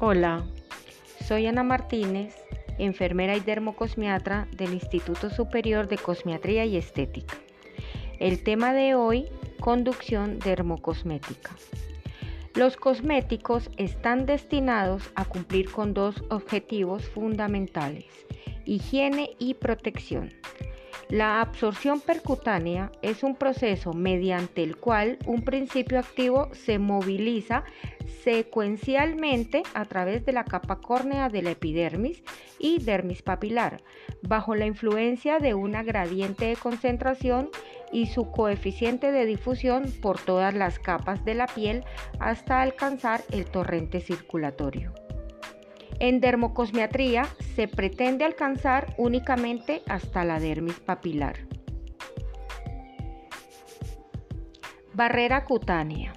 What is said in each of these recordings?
Hola, soy Ana Martínez, enfermera y dermocosmiatra del Instituto Superior de Cosmiatría y Estética. El tema de hoy, conducción dermocosmética. Los cosméticos están destinados a cumplir con dos objetivos fundamentales, higiene y protección. La absorción percutánea es un proceso mediante el cual un principio activo se moviliza secuencialmente a través de la capa córnea de la epidermis y dermis papilar, bajo la influencia de una gradiente de concentración y su coeficiente de difusión por todas las capas de la piel hasta alcanzar el torrente circulatorio. En dermocosmiatría se pretende alcanzar únicamente hasta la dermis papilar. Barrera cutánea.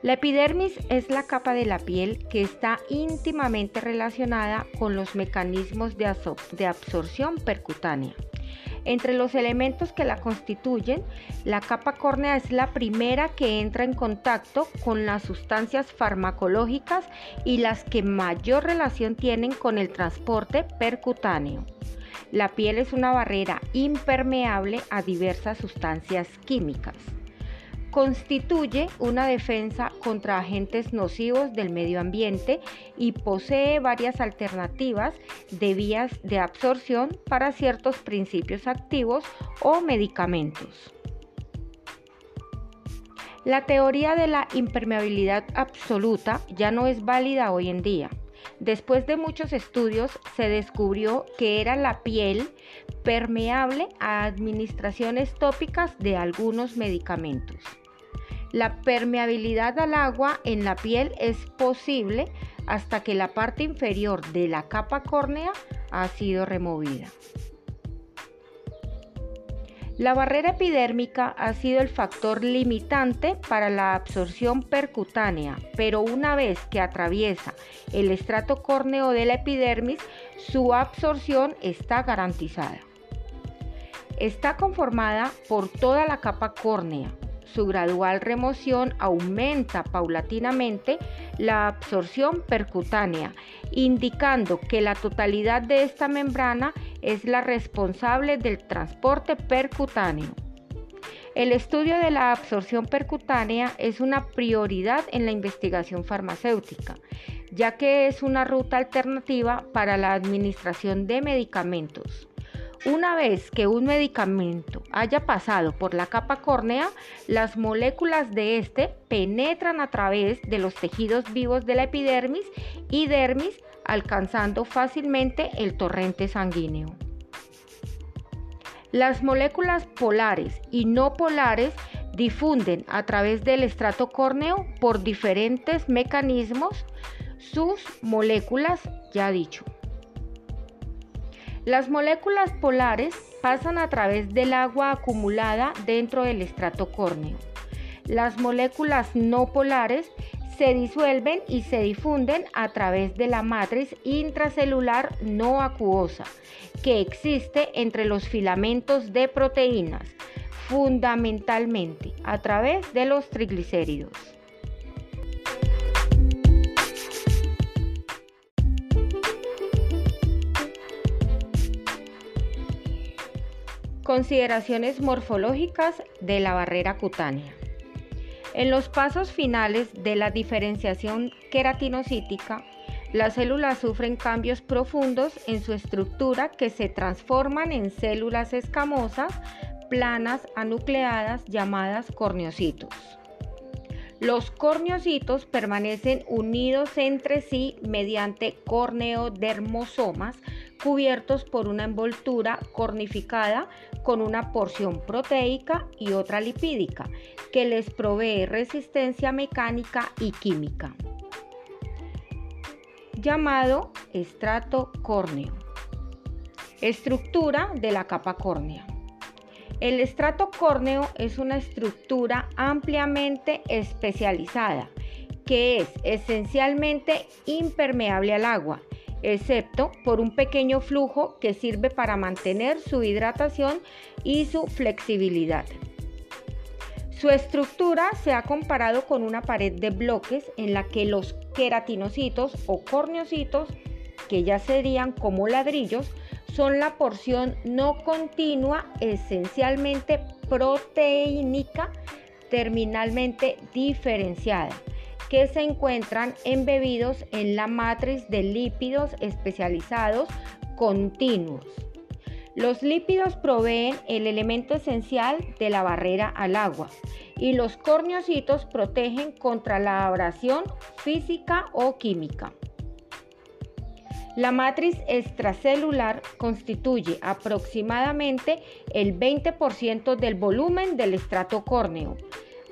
La epidermis es la capa de la piel que está íntimamente relacionada con los mecanismos de, absorción percutánea. Entre los elementos que la constituyen, la capa córnea es la primera que entra en contacto con las sustancias farmacológicas y las que mayor relación tienen con el transporte percutáneo. La piel es una barrera impermeable a diversas sustancias químicas constituye una defensa contra agentes nocivos del medio ambiente y posee varias alternativas de vías de absorción para ciertos principios activos o medicamentos. La teoría de la impermeabilidad absoluta ya no es válida hoy en día. Después de muchos estudios se descubrió que era la piel permeable a administraciones tópicas de algunos medicamentos. La permeabilidad al agua en la piel es posible hasta que la parte inferior de la capa córnea ha sido removida. La barrera epidérmica ha sido el factor limitante para la absorción percutánea, pero una vez que atraviesa el estrato córneo de la epidermis, su absorción está garantizada. Está conformada por toda la capa córnea, su gradual remoción aumenta paulatinamente la absorción percutánea, indicando que la totalidad de esta membrana es la responsable del transporte percutáneo. El estudio de la absorción percutánea es una prioridad en la investigación farmacéutica, ya que es una ruta alternativa para la administración de medicamentos. Una vez que un medicamento haya pasado por la capa córnea, las moléculas de este penetran a través de los tejidos vivos de la epidermis y dermis, alcanzando fácilmente el torrente sanguíneo. Las moléculas polares y no polares difunden a través del estrato córneo por diferentes mecanismos sus moléculas, ya dicho. Las moléculas polares pasan a través del agua acumulada dentro del estrato córneo. Las moléculas no polares se disuelven y se difunden a través de la matriz intracelular no acuosa que existe entre los filamentos de proteínas, fundamentalmente a través de los triglicéridos. Consideraciones morfológicas de la barrera cutánea. En los pasos finales de la diferenciación queratinocítica, las células sufren cambios profundos en su estructura que se transforman en células escamosas, planas, anucleadas, llamadas corneocitos. Los corneocitos permanecen unidos entre sí mediante corneodermosomas cubiertos por una envoltura cornificada con una porción proteica y otra lipídica que les provee resistencia mecánica y química. Llamado estrato córneo. Estructura de la capa córnea. El estrato córneo es una estructura ampliamente especializada que es esencialmente impermeable al agua, excepto por un pequeño flujo que sirve para mantener su hidratación y su flexibilidad. Su estructura se ha comparado con una pared de bloques en la que los queratinocitos o corneocitos, que ya serían como ladrillos, son la porción no continua esencialmente proteínica terminalmente diferenciada que se encuentran embebidos en la matriz de lípidos especializados continuos. Los lípidos proveen el elemento esencial de la barrera al agua y los corneocitos protegen contra la abrasión física o química. La matriz extracelular constituye aproximadamente el 20% del volumen del estrato córneo,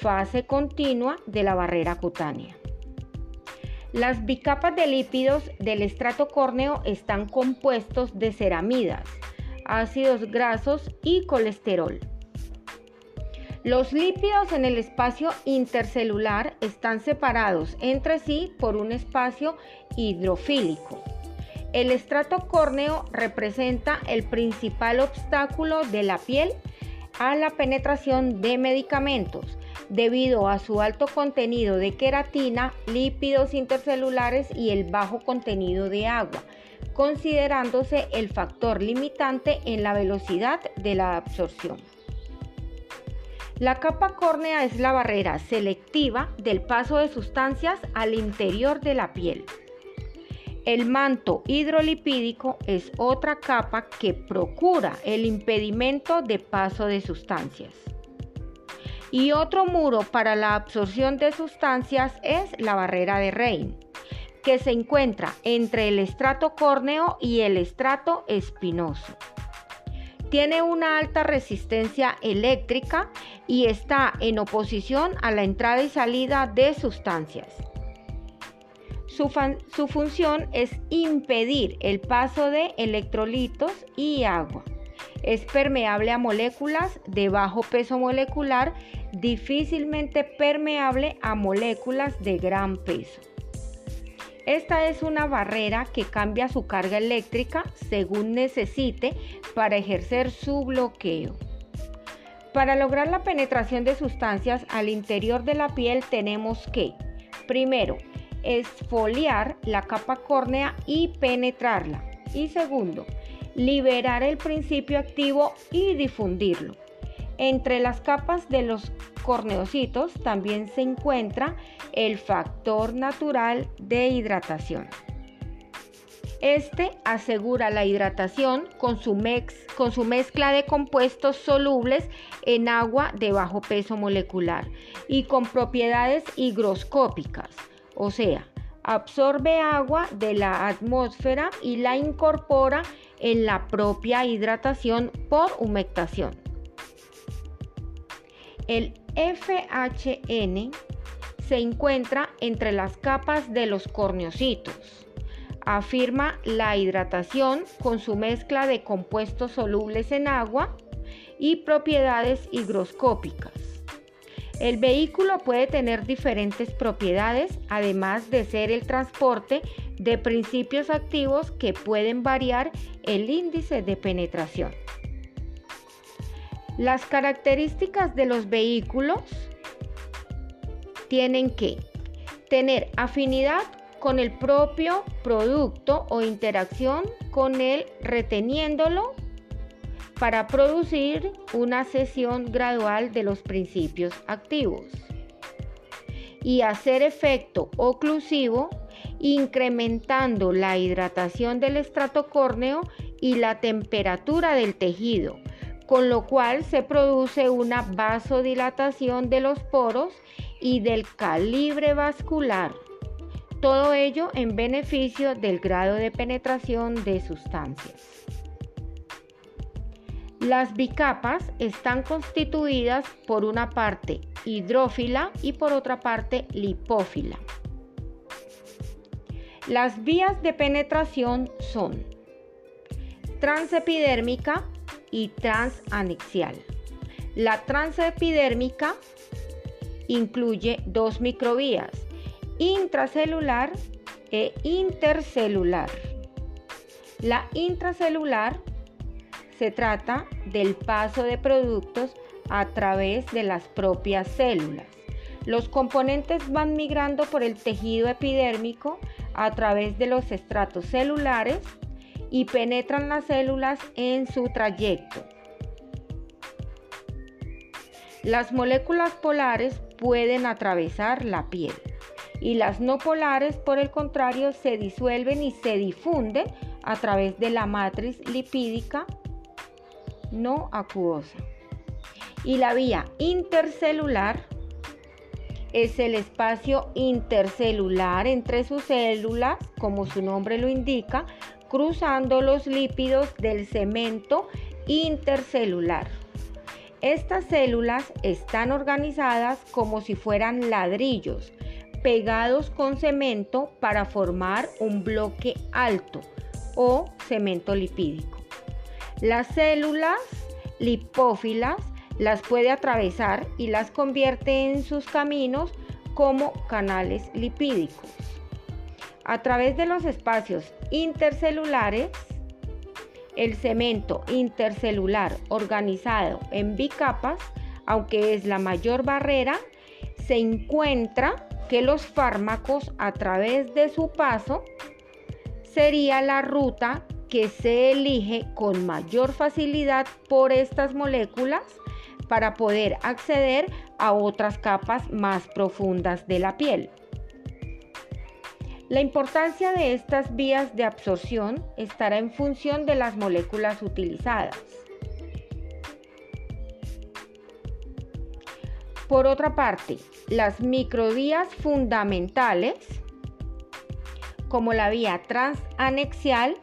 fase continua de la barrera cutánea. Las bicapas de lípidos del estrato córneo están compuestos de ceramidas, ácidos grasos y colesterol. Los lípidos en el espacio intercelular están separados entre sí por un espacio hidrofílico. El estrato córneo representa el principal obstáculo de la piel a la penetración de medicamentos debido a su alto contenido de queratina, lípidos intercelulares y el bajo contenido de agua, considerándose el factor limitante en la velocidad de la absorción. La capa córnea es la barrera selectiva del paso de sustancias al interior de la piel. El manto hidrolipídico es otra capa que procura el impedimento de paso de sustancias. Y otro muro para la absorción de sustancias es la barrera de Rein, que se encuentra entre el estrato córneo y el estrato espinoso. Tiene una alta resistencia eléctrica y está en oposición a la entrada y salida de sustancias. Su, su, función es impedir el paso de electrolitos y agua. Es permeable a moléculas de bajo peso molecular, difícilmente permeable a moléculas de gran peso. Esta es una barrera que cambia su carga eléctrica según necesite para ejercer su bloqueo. Para lograr la penetración de sustancias al interior de la piel tenemos que, primero, esfoliar la capa córnea y penetrarla. Y segundo, liberar el principio activo y difundirlo. Entre las capas de los corneocitos también se encuentra el factor natural de hidratación. Este asegura la hidratación con su, con su, mezcla de compuestos solubles en agua de bajo peso molecular y con propiedades higroscópicas, o sea, absorbe agua de la atmósfera y la incorpora en la propia hidratación por humectación. El FHN se encuentra entre las capas de los corneocitos. Afirma la hidratación con su mezcla de compuestos solubles en agua y propiedades higroscópicas. El vehículo puede tener diferentes propiedades, además de ser el transporte de principios activos que pueden variar el índice de penetración. Las características de los vehículos tienen que tener afinidad con el propio producto o interacción con él reteniéndolo para producir una cesión gradual de los principios activos y hacer efecto oclusivo incrementando la hidratación del estrato córneo y la temperatura del tejido, con lo cual se produce una vasodilatación de los poros y del calibre vascular. Todo ello en beneficio del grado de penetración de sustancias. Las bicapas están constituidas por una parte hidrófila y por otra parte lipófila. Las vías de penetración son transepidérmica y transanixial. La transepidérmica incluye dos microvías, intracelular e intercelular. La intracelular se trata del paso de productos a través de las propias células. Los componentes van migrando por el tejido epidérmico a través de los estratos celulares y penetran las células en su trayecto. Las moléculas polares pueden atravesar la piel y las no polares, por el contrario, se disuelven y se difunden a través de la matriz lipídica no acuosa. Y la vía intercelular es el espacio intercelular entre sus células, como su nombre lo indica, cruzando los lípidos del cemento intercelular. Estas células están organizadas como si fueran ladrillos pegados con cemento para formar un bloque alto o cemento lipídico. Las células lipófilas las puede atravesar y las convierte en sus caminos como canales lipídicos. A través de los espacios intercelulares, el cemento intercelular organizado en bicapas, aunque es la mayor barrera, se encuentra que los fármacos a través de su paso sería la ruta que se elige con mayor facilidad por estas moléculas para poder acceder a otras capas más profundas de la piel. La importancia de estas vías de absorción estará en función de las moléculas utilizadas. Por otra parte, las microvías fundamentales, como la vía transanexial,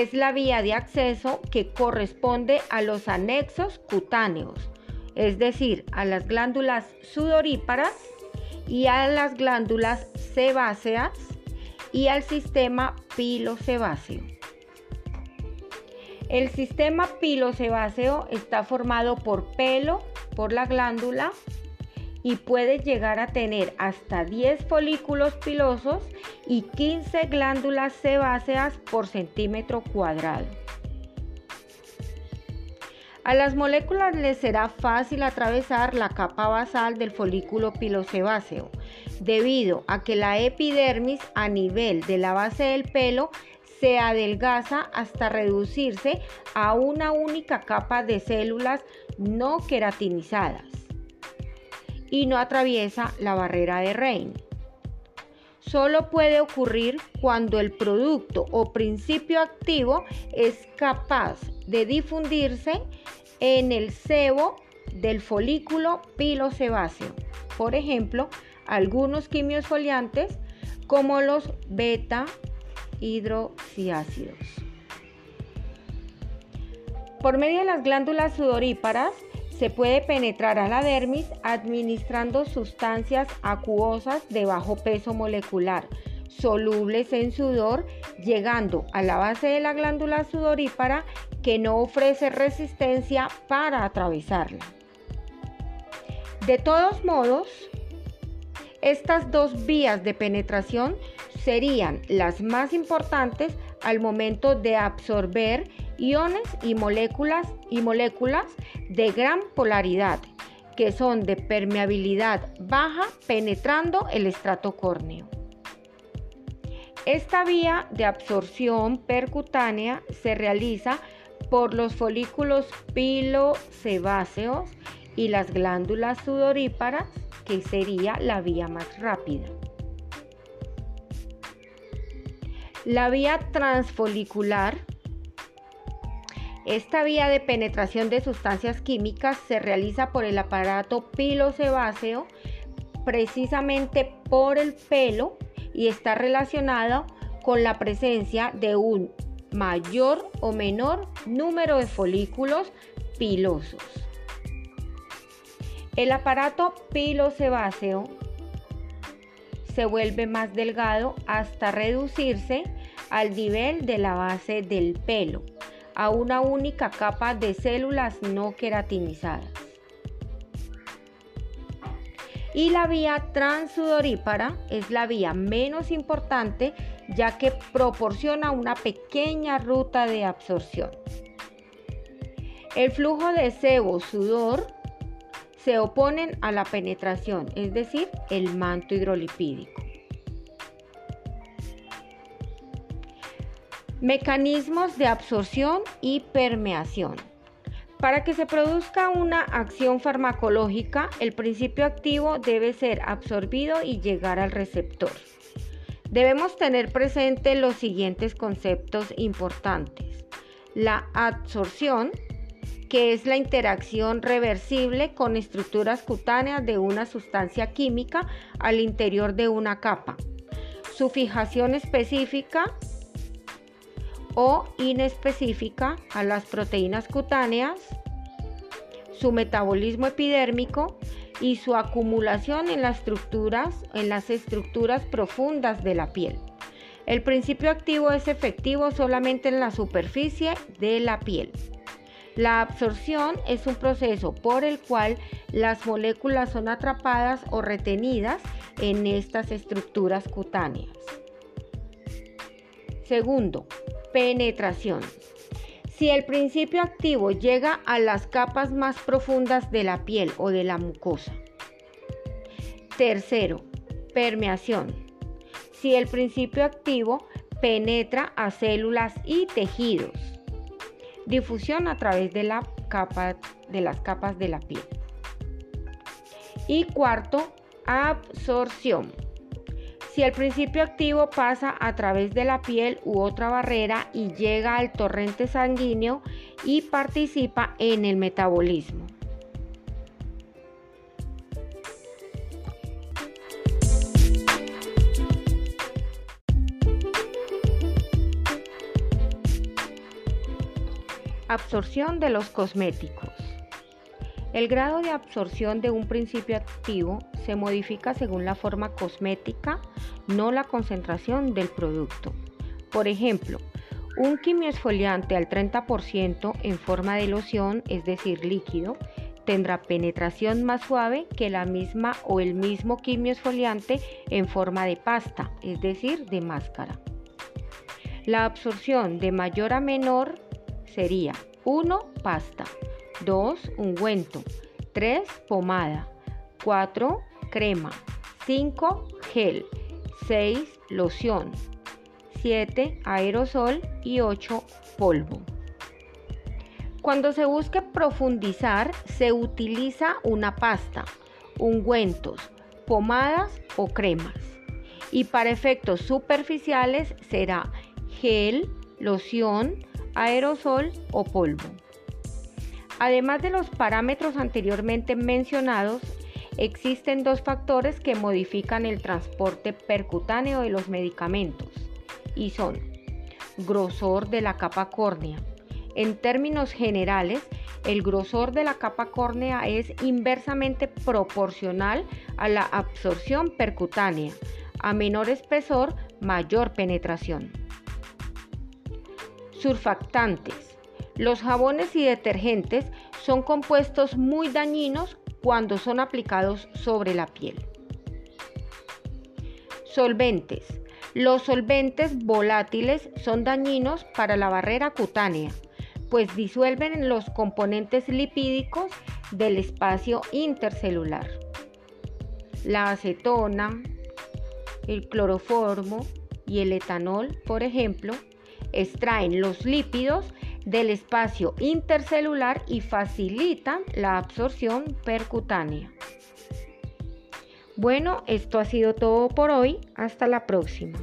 es la vía de acceso que corresponde a los anexos cutáneos, es decir, a las glándulas sudoríparas y a las glándulas sebáceas y al sistema pilosebáceo. El sistema pilosebáceo está formado por pelo, por la glándula y puede llegar a tener hasta 10 folículos pilosos y 15 glándulas sebáceas por centímetro cuadrado. A las moléculas les será fácil atravesar la capa basal del folículo pilosebáceo, debido a que la epidermis a nivel de la base del pelo se adelgaza hasta reducirse a una única capa de células no queratinizadas y no atraviesa la barrera de Rein. Solo puede ocurrir cuando el producto o principio activo es capaz de difundirse en el sebo del folículo pilosebáceo. Por ejemplo, algunos quimios foliantes como los beta hidroxiácidos. Por medio de las glándulas sudoríparas se puede penetrar a la dermis administrando sustancias acuosas de bajo peso molecular, solubles en sudor, llegando a la base de la glándula sudorípara que no ofrece resistencia para atravesarla. De todos modos, estas dos vías de penetración serían las más importantes al momento de absorber iones y moléculas y moléculas de gran polaridad que son de permeabilidad baja penetrando el estrato córneo. Esta vía de absorción percutánea se realiza por los folículos pilosebáceos y las glándulas sudoríparas, que sería la vía más rápida. La vía transfolicular esta vía de penetración de sustancias químicas se realiza por el aparato pilosebáceo, precisamente por el pelo, y está relacionado con la presencia de un mayor o menor número de folículos pilosos. El aparato pilosebáceo se vuelve más delgado hasta reducirse al nivel de la base del pelo a una única capa de células no queratinizadas. Y la vía transudorípara es la vía menos importante ya que proporciona una pequeña ruta de absorción. El flujo de sebo, sudor, se oponen a la penetración, es decir, el manto hidrolipídico. Mecanismos de absorción y permeación. Para que se produzca una acción farmacológica, el principio activo debe ser absorbido y llegar al receptor. Debemos tener presente los siguientes conceptos importantes. La absorción, que es la interacción reversible con estructuras cutáneas de una sustancia química al interior de una capa. Su fijación específica o inespecífica a las proteínas cutáneas, su metabolismo epidérmico y su acumulación en las estructuras, en las estructuras profundas de la piel. El principio activo es efectivo solamente en la superficie de la piel. La absorción es un proceso por el cual las moléculas son atrapadas o retenidas en estas estructuras cutáneas. Segundo, Penetración. Si el principio activo llega a las capas más profundas de la piel o de la mucosa. Tercero, permeación. Si el principio activo penetra a células y tejidos. Difusión a través de, la capa, de las capas de la piel. Y cuarto, absorción. Si el principio activo pasa a través de la piel u otra barrera y llega al torrente sanguíneo y participa en el metabolismo. Absorción de los cosméticos. El grado de absorción de un principio activo se modifica según la forma cosmética, no la concentración del producto. Por ejemplo, un quimioesfoliante al 30% en forma de loción, es decir, líquido, tendrá penetración más suave que la misma o el mismo quimioesfoliante en forma de pasta, es decir, de máscara. La absorción de mayor a menor sería 1 pasta, 2. Ungüento. 3. Pomada. 4. Crema. 5. Gel. 6. Loción. 7. Aerosol. Y 8. Polvo. Cuando se busque profundizar, se utiliza una pasta, ungüentos, pomadas o cremas. Y para efectos superficiales será gel, loción, aerosol o polvo. Además de los parámetros anteriormente mencionados, existen dos factores que modifican el transporte percutáneo de los medicamentos y son grosor de la capa córnea. En términos generales, el grosor de la capa córnea es inversamente proporcional a la absorción percutánea. A menor espesor, mayor penetración. Surfactantes. Los jabones y detergentes son compuestos muy dañinos cuando son aplicados sobre la piel. Solventes. Los solventes volátiles son dañinos para la barrera cutánea, pues disuelven los componentes lipídicos del espacio intercelular. La acetona, el cloroformo y el etanol, por ejemplo, extraen los lípidos del espacio intercelular y facilitan la absorción percutánea. Bueno, esto ha sido todo por hoy. Hasta la próxima.